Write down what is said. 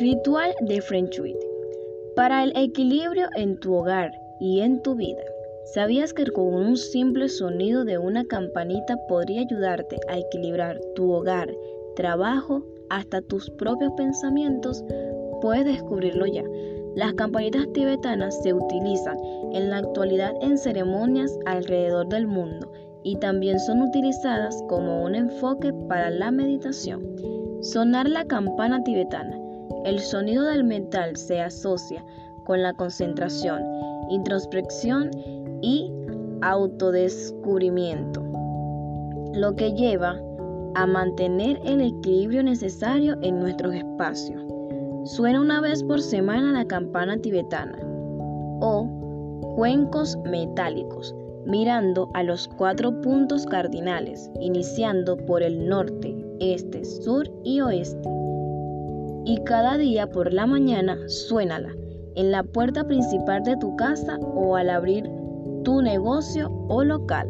Ritual de Feng Shui. Para el equilibrio en tu hogar y en tu vida. ¿Sabías que con un simple sonido de una campanita podría ayudarte a equilibrar tu hogar, trabajo, hasta tus propios pensamientos? Puedes descubrirlo ya. Las campanitas tibetanas se utilizan en la actualidad en ceremonias alrededor del mundo y también son utilizadas como un enfoque para la meditación. Sonar la campana tibetana. El sonido del metal se asocia con la concentración, introspección y autodescubrimiento, lo que lleva a mantener el equilibrio necesario en nuestros espacios. Suena una vez por semana la campana tibetana o cuencos metálicos, mirando a los cuatro puntos cardinales, iniciando por el norte, este, sur y oeste. Y cada día por la mañana suénala en la puerta principal de tu casa o al abrir tu negocio o local.